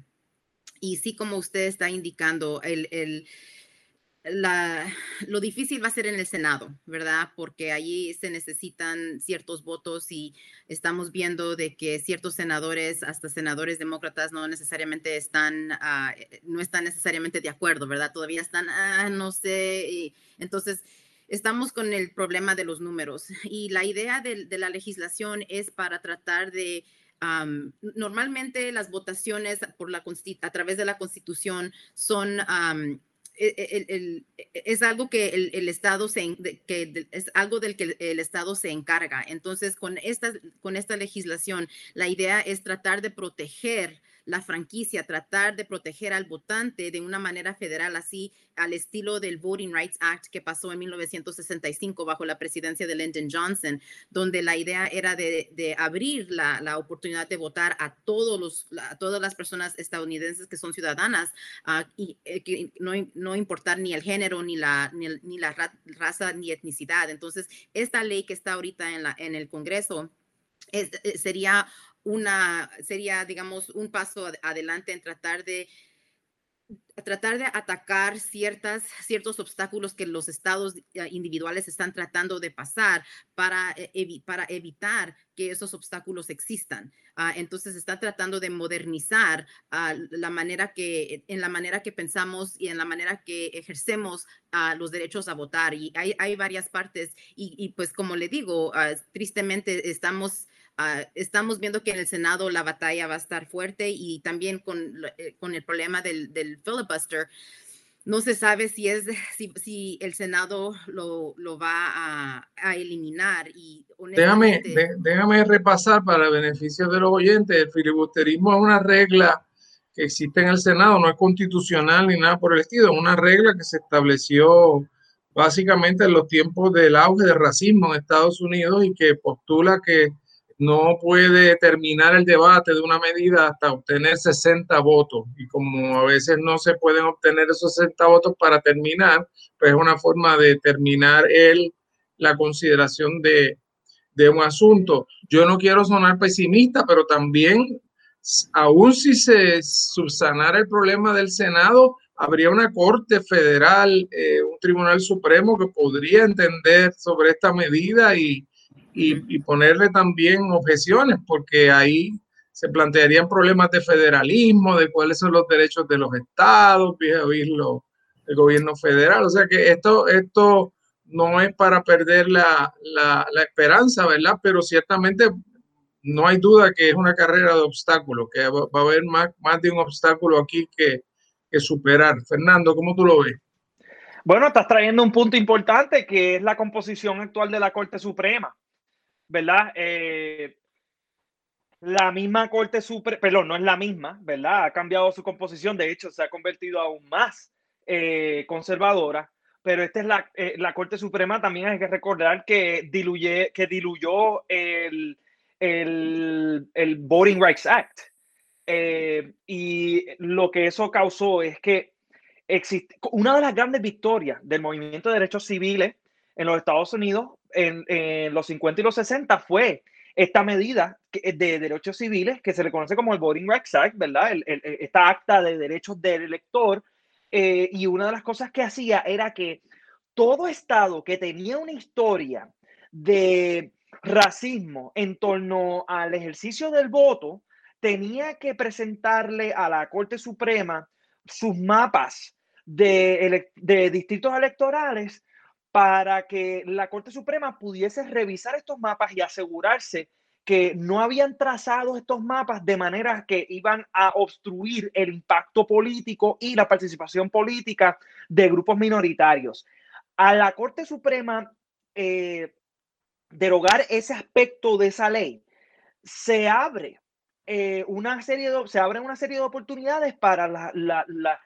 Y sí, como usted está indicando, el, el la, lo difícil va a ser en el Senado, ¿verdad? Porque allí se necesitan ciertos votos y estamos viendo de que ciertos senadores, hasta senadores demócratas, no necesariamente están, eh, no están necesariamente de acuerdo, ¿verdad? Todavía están, ah, no sé. entonces, estamos con el problema de los números y la idea de, la legislación es para tratar de normalmente las votaciones por la, a través de la Constitución son e, e, e, es algo que el, Estado se, que es algo del que el Estado se encarga. Entonces, con esta, con esta legislación, la idea es tratar de proteger la franquicia, tratar de proteger al votante de una manera federal, así al estilo del Voting Rights Act que pasó en 1965 bajo la presidencia de Lyndon Johnson, donde la idea era de, abrir la, oportunidad de votar a, todos los, todas las personas estadounidenses que son ciudadanas ah, y eh, no, no, importar ni el género, ni la, ni, la raza, ni etnicidad. Entonces, esta ley que está ahorita en, la, en el Congreso eh, sería una, sería, digamos, un paso adelante en tratar de tratar de atacar ciertas, ciertos obstáculos que los estados eh, individuales están tratando de pasar para, eh, para evitar que esos obstáculos existan. Ah, entonces está tratando de modernizar ah, la manera que, en la manera que pensamos y en la manera que ejercemos ah, los derechos a votar. Y hay, hay varias partes y, pues como le digo, tristemente estamos Ah, estamos viendo que en el Senado la batalla va a estar fuerte y también con, eh, con el problema del, del, filibuster. No se sabe si, es, si, si el Senado lo, lo va a, a, eliminar. Y déjame, déjame repasar para el beneficio de los oyentes. El filibusterismo es una regla que existe en el Senado, no es constitucional ni nada por el estilo, es una regla que se estableció básicamente en los tiempos del auge del racismo en Estados Unidos y que postula que no puede terminar el debate de una medida hasta obtener 60 votos. Y como a veces no se pueden obtener esos 60 votos para terminar, pues es una forma de terminar el, la consideración de, de un asunto. Yo no quiero sonar pesimista, pero también, aún si se subsanara el problema del Senado, habría una Corte Federal, eh, un Tribunal Supremo que podría entender sobre esta medida y, y, ponerle también objeciones, porque ahí se plantearían problemas de federalismo, de cuáles son los derechos de los estados, oírlo el gobierno federal. O sea que esto, esto no es para perder la, la, esperanza, ¿verdad? Pero ciertamente no hay duda que es una carrera de obstáculos, que va, a haber más, más de un obstáculo aquí que, que superar. Fernando, ¿cómo tú lo ves? Bueno, estás trayendo un punto importante que es la composición actual de la Corte Suprema, ¿verdad? Eh, la misma Corte Suprema, perdón, no es la misma, ¿verdad? Ha cambiado su composición, de hecho se ha convertido aún más eh, conservadora, pero esta es la, eh, la, Corte Suprema, también hay que recordar que, diluye, que diluyó el, el, el Voting Rights Act. y lo que eso causó es que existe, una de las grandes victorias del movimiento de derechos civiles en los Estados Unidos en, los 50 y los 60 fue esta medida de derechos civiles que se le conoce como el Voting Rights Act, ¿verdad? esta acta de derechos del elector. Eh, y una de las cosas que hacía era que todo estado que tenía una historia de racismo en torno al ejercicio del voto tenía que presentarle a la Corte Suprema sus mapas de distritos electorales para que la Corte Suprema pudiese revisar estos mapas y asegurarse que no habían trazado estos mapas de manera que iban a obstruir el impacto político y la participación política de grupos minoritarios. A la Corte Suprema eh, derogar ese aspecto de esa ley, se abre eh, una serie de, se abren una serie de oportunidades para la, la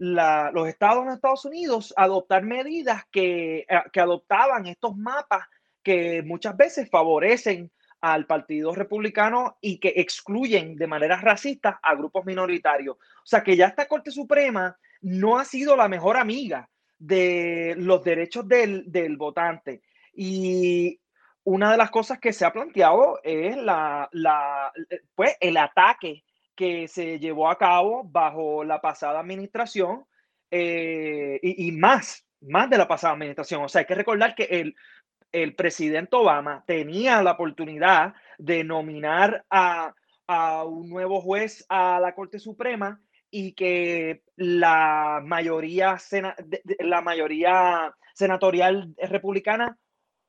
los estados en Estados Unidos adoptar medidas que, eh, que adoptaban estos mapas que muchas veces favorecen al Partido Republicano y que excluyen de manera racista a grupos minoritarios. O sea que ya esta Corte Suprema no ha sido la mejor amiga de los derechos del, votante. Y una de las cosas que se ha planteado es la, la, pues, el ataque que se llevó a cabo bajo la pasada administración eh, y, más, más de la pasada administración. O sea, hay que recordar que el, el presidente Obama tenía la oportunidad de nominar a, a un nuevo juez a la Corte Suprema y que la mayoría, la mayoría senatorial republicana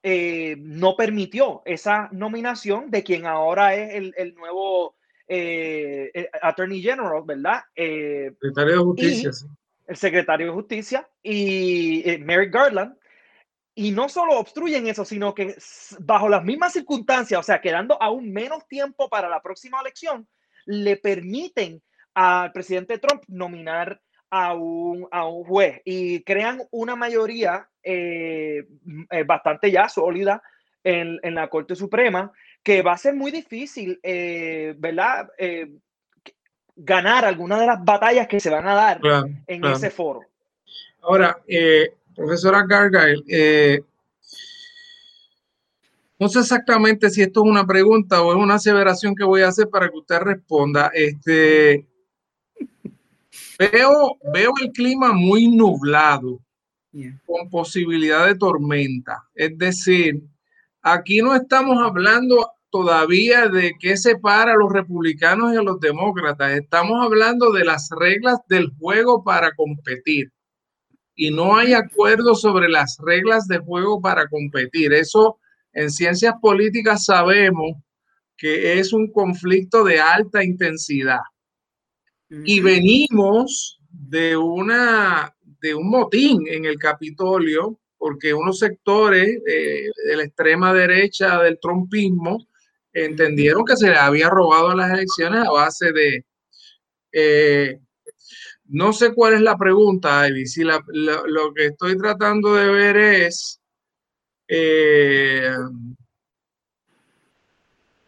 eh, no permitió esa nominación de quien ahora es el, el nuevo eh, eh, Attorney General, ¿verdad? Eh, secretario de Justicia. El secretario de Justicia y eh, Merrick Garland. Y no solo obstruyen eso, sino que bajo las mismas circunstancias, o sea, quedando aún menos tiempo para la próxima elección, le permiten al presidente Trump nominar a un, a un juez y crean una mayoría bastante ya sólida en, en, la Corte Suprema que va a ser muy difícil, eh, ¿verdad? Eh, ganar alguna de las batallas que se van a dar en ese foro. Ahora, eh, profesora Gargyle, no sé exactamente si esto es una pregunta o es una aseveración que voy a hacer para que usted responda. Este, veo, veo el clima muy nublado, con posibilidad de tormenta. Es decir, Aquí no estamos hablando todavía de qué separa a los republicanos y a los demócratas. Estamos hablando de las reglas del juego para competir. Y no hay acuerdo sobre las reglas de juego para competir. Eso en ciencias políticas sabemos que es un conflicto de alta intensidad. Y venimos de una de un motín en el Capitolio porque unos sectores eh, de la extrema derecha del trumpismo entendieron que se le había robado las elecciones a base de... Eh, no sé cuál es la pregunta, Ivy. Si lo que estoy tratando de ver es... Eh,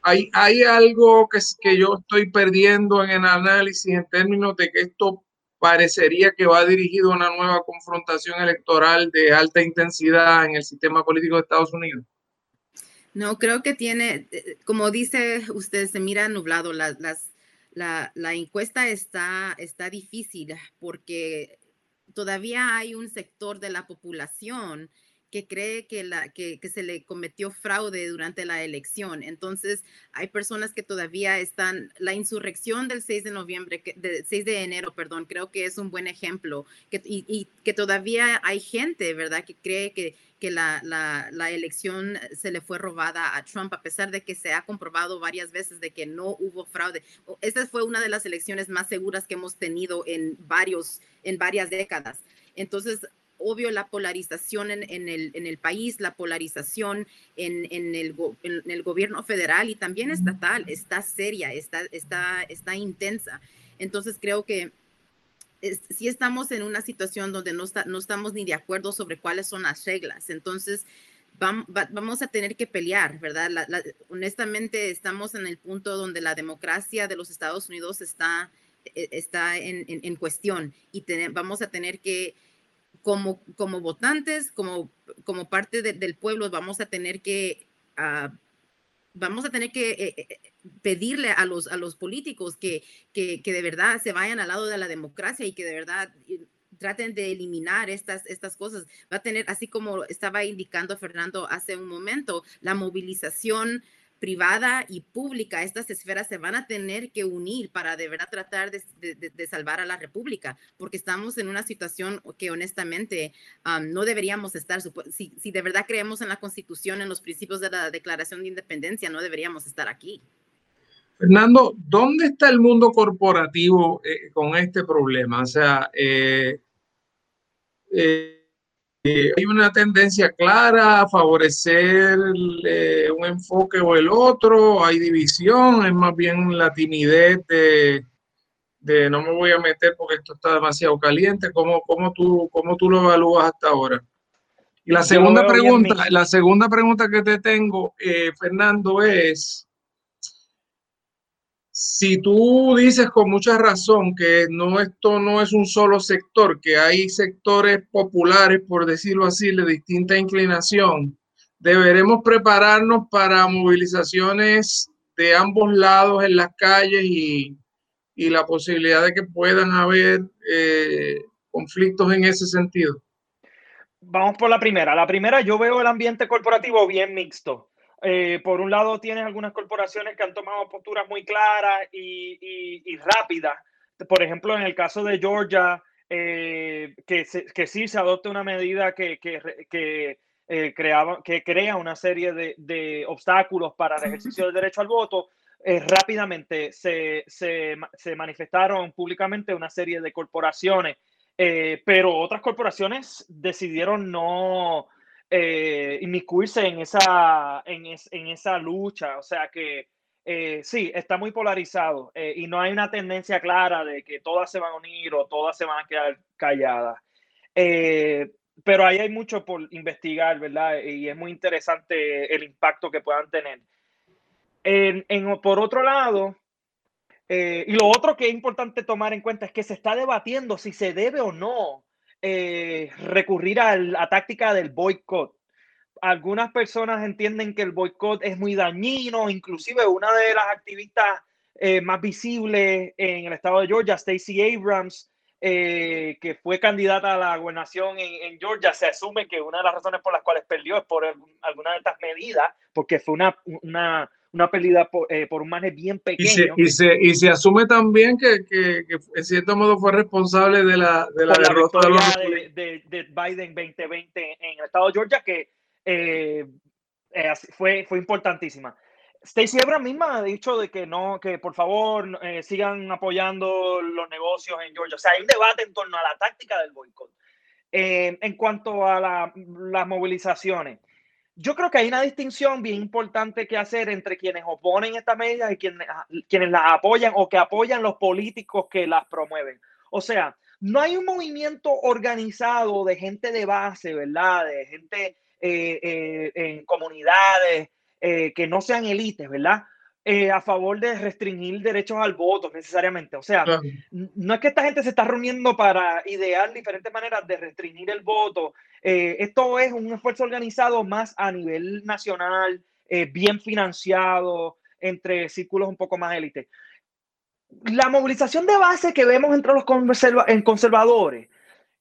hay, hay, algo que, que yo estoy perdiendo en el análisis en términos de que esto parecería que va dirigido a una nueva confrontación electoral de alta intensidad en el sistema político de Estados Unidos? No, creo que tiene, eh, como dice usted, se mira nublado. Las, la, la, encuesta está, está difícil porque todavía hay un sector de la población que cree que, se le cometió fraude durante la elección. Entonces, hay personas que todavía están, la insurrección del 6 de noviembre, del 6 de enero, perdón, creo que es un buen ejemplo, que, y, que todavía hay gente, ¿verdad?, que cree que, la, la, elección se le fue robada a Trump, a pesar de que se ha comprobado varias veces de que no hubo fraude. Esta fue una de las elecciones más seguras que hemos tenido en, varios, en varias décadas. Entonces, obvio la polarización en, el, en el, país, la polarización en, el, en, el, gobierno federal y también estatal está seria, está, está, está intensa. Entonces creo que si estamos en una situación donde no, no estamos ni de acuerdo sobre cuáles son las reglas. Entonces vamos, a tener que pelear, ¿verdad? honestamente estamos en el punto donde la democracia de los Estados Unidos está, e, está en, en, cuestión y vamos a tener que como, como votantes, como, como parte del pueblo, vamos a tener que, uh, vamos a tener que eh, eh, pedirle a los, a los políticos que, que, que, de verdad se vayan al lado de la democracia y que de verdad traten de eliminar estas, estas cosas. Va a tener, así como estaba indicando Fernando hace un momento, la movilización privada y pública, estas esferas se van a tener que unir para de verdad tratar de, salvar a la República, porque estamos en una situación que honestamente no deberíamos estar. Si, si, de verdad creemos en la Constitución, en los principios de la Declaración de Independencia, no deberíamos estar aquí. Fernando, ¿dónde está el mundo corporativo eh, con este problema? O sea, eh, eh, eh, hay una tendencia clara a favorecer eh, un enfoque o el otro, hay división, es más bien la timidez de, no me voy a meter porque esto está demasiado caliente. ¿Cómo, cómo, tú, cómo tú lo evalúas hasta ahora? Y la segunda pregunta, la segunda pregunta que te tengo, eh, Fernando, es si tú dices con mucha razón que no esto no es un solo sector, que hay sectores populares, por decirlo así, de distinta inclinación, deberemos prepararnos para movilizaciones de ambos lados en las calles y, la posibilidad de que puedan haber eh, conflictos en ese sentido. Vamos por la primera. La primera, yo veo el ambiente corporativo bien mixto. Eh, por un lado, tienes algunas corporaciones que han tomado posturas muy claras y, rápidas. Por ejemplo, en el caso de Georgia, eh, que, que, sí se adopte una medida que, que, eh, creaba, que crea una serie de, obstáculos para el ejercicio del derecho al voto. rápidamente se, se, se, manifestaron públicamente una serie de corporaciones, pero otras corporaciones decidieron no, eh, inmiscuirse en esa, en, en, esa lucha. O sea que eh, sí, está muy polarizado eh, y no hay una tendencia clara de que todas se van a unir o todas se van a quedar calladas. Eh, pero ahí hay mucho por investigar, ¿verdad? Y es muy interesante el impacto que puedan tener. En, en, por otro lado, y lo otro que es importante tomar en cuenta es que se está debatiendo si se debe o no eh, recurrir a la táctica del boicot. Algunas personas entienden que el boicot es muy dañino, inclusive una de las activistas eh, más visibles en el estado de Georgia, Stacey Abrams, eh, que fue candidata a la gobernación en, Georgia, se asume que una de las razones por las cuales perdió es por alguna de estas medidas, porque fue una, una una pérdida eh, por, un margen bien pequeño. Y se, y se, asume también que, que, que, en cierto modo fue responsable de la, de la derrota de, de, de, Biden 2020 en el estado de Georgia, que eh, eh, fue, fue importantísima. Stacey Abrams misma ha dicho de que no, que por favor sigan apoyando los negocios en Georgia. O sea, hay un debate en torno a la táctica del boicot. en cuanto a la, las movilizaciones, yo creo que hay una distinción bien importante que hacer entre quienes oponen estas medidas y quienes, ah, quienes las apoyan o que apoyan los políticos que las promueven. O sea, no hay un movimiento organizado de gente de base, ¿verdad? De gente eh, eh, en comunidades eh, que no sean élites, ¿verdad? Eh, a favor de restringir derechos al voto necesariamente. O sea, no es que esta gente se está reuniendo para idear diferentes maneras de restringir el voto. Eh, esto es un esfuerzo organizado más a nivel nacional, eh, bien financiado, entre círculos un poco más élites. La movilización de base que vemos entre los conservadores,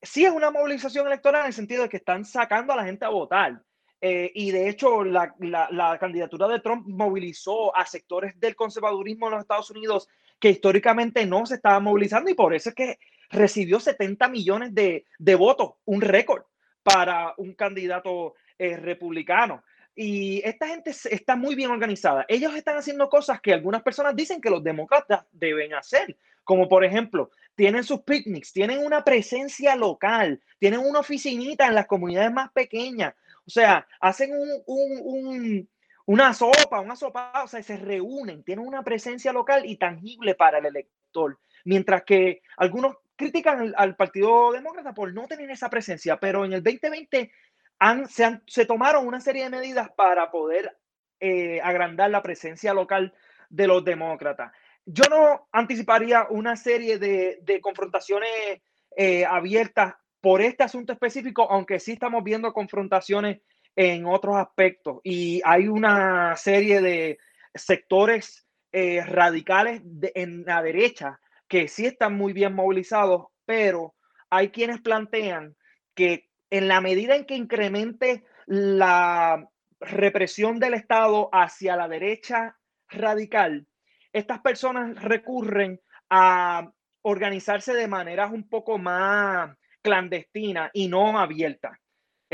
sí es una movilización electoral en el sentido de que están sacando a la gente a votar eh, y de hecho, la, la, candidatura de Trump movilizó a sectores del conservadurismo en los Estados Unidos que históricamente no se estaban movilizando y por eso es que recibió 70 millones de, de votos, un récord para un candidato eh, republicano. Y esta gente está muy bien organizada. Ellos están haciendo cosas que algunas personas dicen que los demócratas deben hacer. como por ejemplo, tienen sus picnics, tienen una presencia local, tienen una oficinita en las comunidades más pequeñas, o sea, hacen un, una sopa, una sopa, o sea, se reúnen, tienen una presencia local y tangible para el elector, mientras que algunos critican al, Partido Demócrata por no tener esa presencia, pero en el 2020 han, se, se tomaron una serie de medidas para poder eh, agrandar la presencia local de los demócratas. Yo no anticiparía una serie de, confrontaciones eh, abiertas por este asunto específico, aunque sí estamos viendo confrontaciones en otros aspectos. Y hay una serie de sectores eh, radicales en la derecha que sí están muy bien movilizados, pero hay quienes plantean que en la medida en que incremente la represión del Estado hacia la derecha radical, estas personas recurren a organizarse de maneras un poco más clandestinas y no abiertas.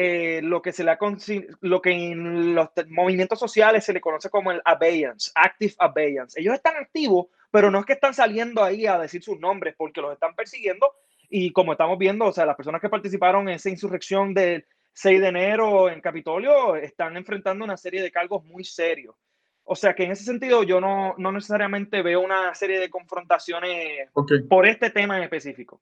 Eh, lo que se le lo que en los movimientos sociales se le conoce como el abeyance, active abeyance. Ellos están activos, pero no es que están saliendo ahí a decir sus nombres porque los están persiguiendo y como estamos viendo, o sea, las personas que participaron en esa insurrección del 6 de enero en Capitolio están enfrentando una serie de cargos muy serios. O sea que en ese sentido yo no, no necesariamente veo una serie de confrontaciones por este tema en específico.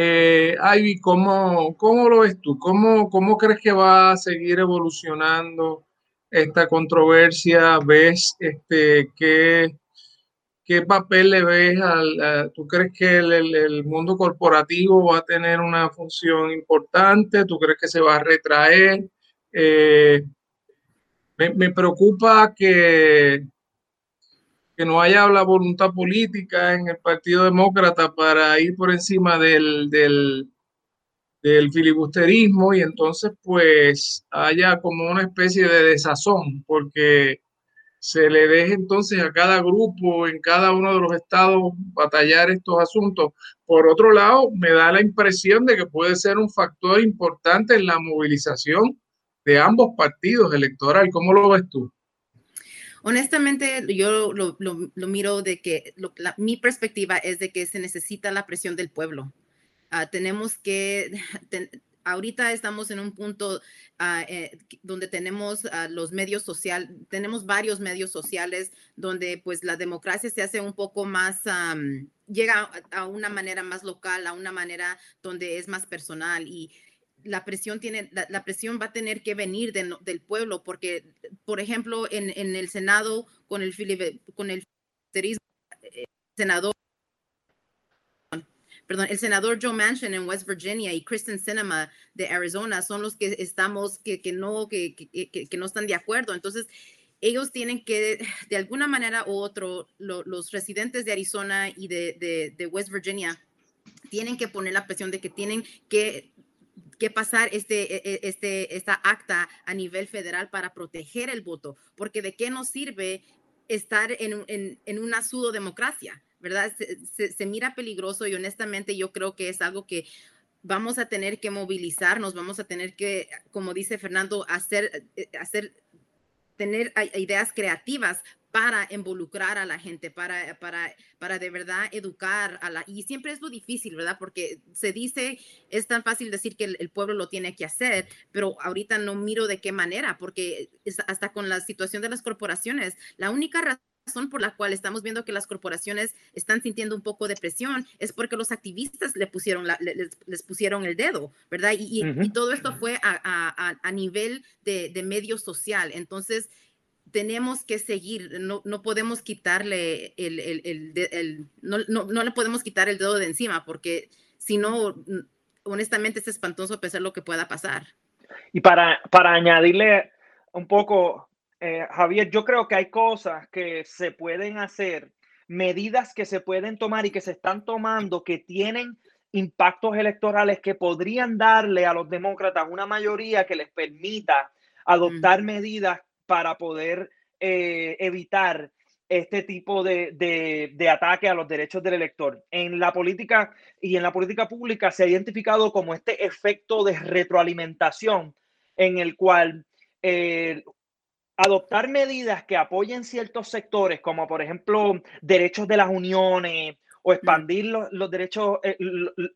Eh, Ivy, ¿cómo, ¿cómo, lo ves tú? ¿Cómo, ¿Cómo crees que va a seguir evolucionando esta controversia? ¿Ves este, que ¿Qué papel le ves al, tú crees que el, mundo corporativo va a tener una función importante? ¿Tú crees que se va a retraer? Eh, me, preocupa que, que no haya la voluntad política en el Partido Demócrata para ir por encima del, del, filibusterismo y entonces pues haya como una especie de desazón, porque se le deje entonces a cada grupo en cada uno de los estados batallar estos asuntos. Por otro lado, me da la impresión de que puede ser un factor importante en la movilización de ambos partidos electorales. ¿Cómo lo ves tú? Honestamente, yo lo, miro de que mi perspectiva es de que se necesita la presión del pueblo. Ah, tenemos que, ahorita estamos en un punto ah, eh, donde tenemos uh, los medios sociales, tenemos varios medios sociales donde pues la democracia se hace un poco más, llega a, una manera más local, a una manera donde es más personal y la presión tiene, la, presión va a tener que venir del pueblo porque, por ejemplo, en, en el Senado con el, con el eh, senador perdón, el senador Joe Manchin en West Virginia y Kristen Sinema de Arizona son los que estamos, que, que no, que, que, que, no están de acuerdo. Entonces, ellos tienen que, de alguna manera u otro, los residentes de Arizona y de, de, de, West Virginia tienen que poner la presión de que tienen que, que pasar este, e, e, este, esta acta a nivel federal para proteger el voto, porque de qué nos sirve estar en, en, en una pseudo-democracia ¿verdad? Se, mira peligroso y honestamente yo creo que es algo que vamos a tener que movilizarnos, vamos a tener que, como dice Fernando, hacer, eh, hacer tener ideas creativas para involucrar a la gente, para, para, para de verdad educar a la... Y siempre es lo difícil, ¿verdad? Porque se dice, es tan fácil decir que el, pueblo lo tiene que hacer, pero ahorita no miro de qué manera, porque hasta con la situación de las corporaciones, la única razón por la cual estamos viendo que las corporaciones están sintiendo un poco de presión es porque los activistas le pusieron les, pusieron el dedo, ¿verdad? Y, todo esto fue a, nivel de, de, medio social. Entonces, tenemos que seguir, no, no podemos quitarle el, el, no, no, no, le podemos quitar el dedo de encima, porque si no, honestamente es espantoso pensar lo que pueda pasar. Y para, para añadirle un poco eh, Javier, yo creo que hay cosas que se pueden hacer, medidas que se pueden tomar y que se están tomando que tienen impactos electorales que podrían darle a los demócratas una mayoría que les permita adoptar medidas para poder eh, evitar este tipo de, de, de, ataque a los derechos del elector. En la política y en la política pública se ha identificado como este efecto de retroalimentación en el cual eh, adoptar medidas que apoyen ciertos sectores, como por ejemplo derechos de las uniones o expandir los, derechos, eh,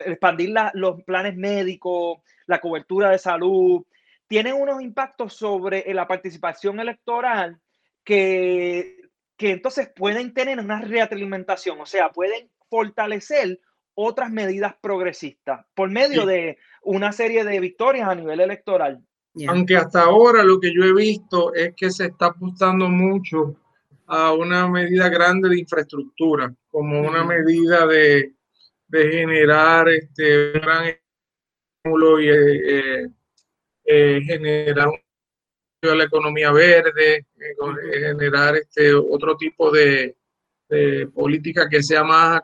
expandir los planes médicos, la cobertura de salud, tienen unos impactos sobre la participación electoral que, que entonces pueden tener una retroalimentación, o sea, pueden fortalecer otras medidas progresistas por medio de una serie de victorias a nivel electoral. Aunque hasta ahora lo que yo he visto es que se está apostando mucho a una medida grande de infraestructura, como una medida de, de generar este gran estímulo y eh, eh, generar la economía verde, eh, generar este otro tipo de, política que sea más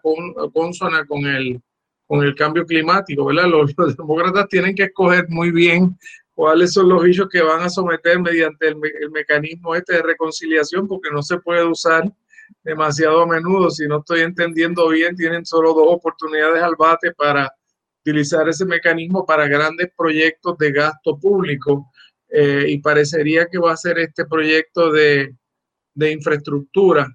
consona con el, con el cambio climático, ¿verdad? Los, demócratas tienen que escoger muy bien cuáles son los hechos que van a someter mediante el, el, mecanismo este de reconciliación, porque no se puede usar demasiado a menudo. Si no estoy entendiendo bien, tienen solo dos oportunidades al bate para utilizar ese mecanismo para grandes proyectos de gasto público eh, y parecería que va a ser este proyecto de, de infraestructura.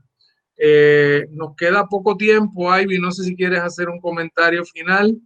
Eh, nos queda poco tiempo, Ivy, no sé si quieres hacer un comentario final.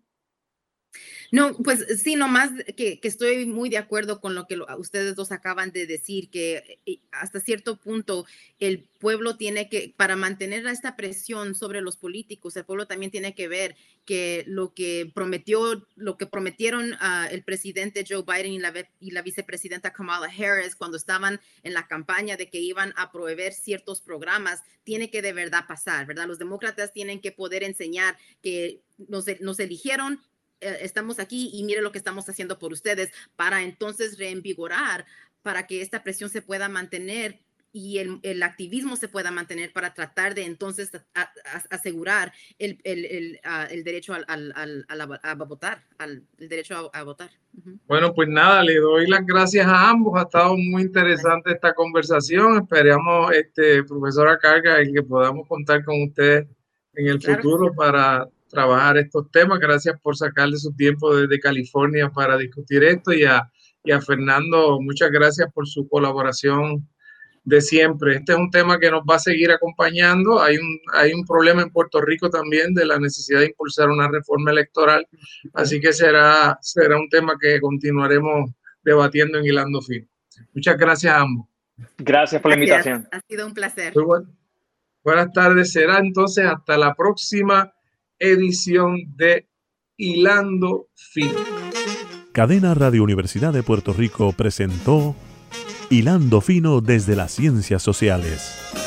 No, pues sí, nomás que, que, estoy muy de acuerdo con lo que ustedes dos acaban de decir, que eh, hasta cierto punto el pueblo tiene que, para mantener esta presión sobre los políticos, el pueblo también tiene que ver que lo que prometió, lo que prometieron uh, el presidente Joe Biden y la, y la vicepresidenta Kamala Harris cuando estaban en la campaña de que iban a proveer ciertos programas, tiene que de verdad pasar, ¿verdad? Los demócratas tienen que poder enseñar que nos, nos eligieron eh, estamos aquí y mire lo que estamos haciendo por ustedes para entonces reinvigorar, para que esta presión se pueda mantener y el, el, activismo se pueda mantener para tratar de entonces asegurar el, el, ah, el derecho al, al, al, a votar, al, el derecho a, votar. Bueno, pues nada, le doy las gracias a ambos. Ha estado muy interesante esta conversación. Esperamos, este, profesora Carga, que podamos contar con usted en el futuro para trabajar estos temas. Gracias por sacarle su tiempo desde California para discutir esto y a, y a Fernando, muchas gracias por su colaboración de siempre. Este es un tema que nos va a seguir acompañando. Hay un, hay un problema en Puerto Rico también de la necesidad de impulsar una reforma electoral, así que será, será un tema que continuaremos debatiendo en Hilando Fin. Muchas gracias a ambos. Gracias por la invitación. Ha sido un placer. Buenas tardes. Será entonces hasta la próxima edición de Hilando Fino. Cadena Radio Universidad de Puerto Rico presentó Hilando Fino desde las Ciencias Sociales.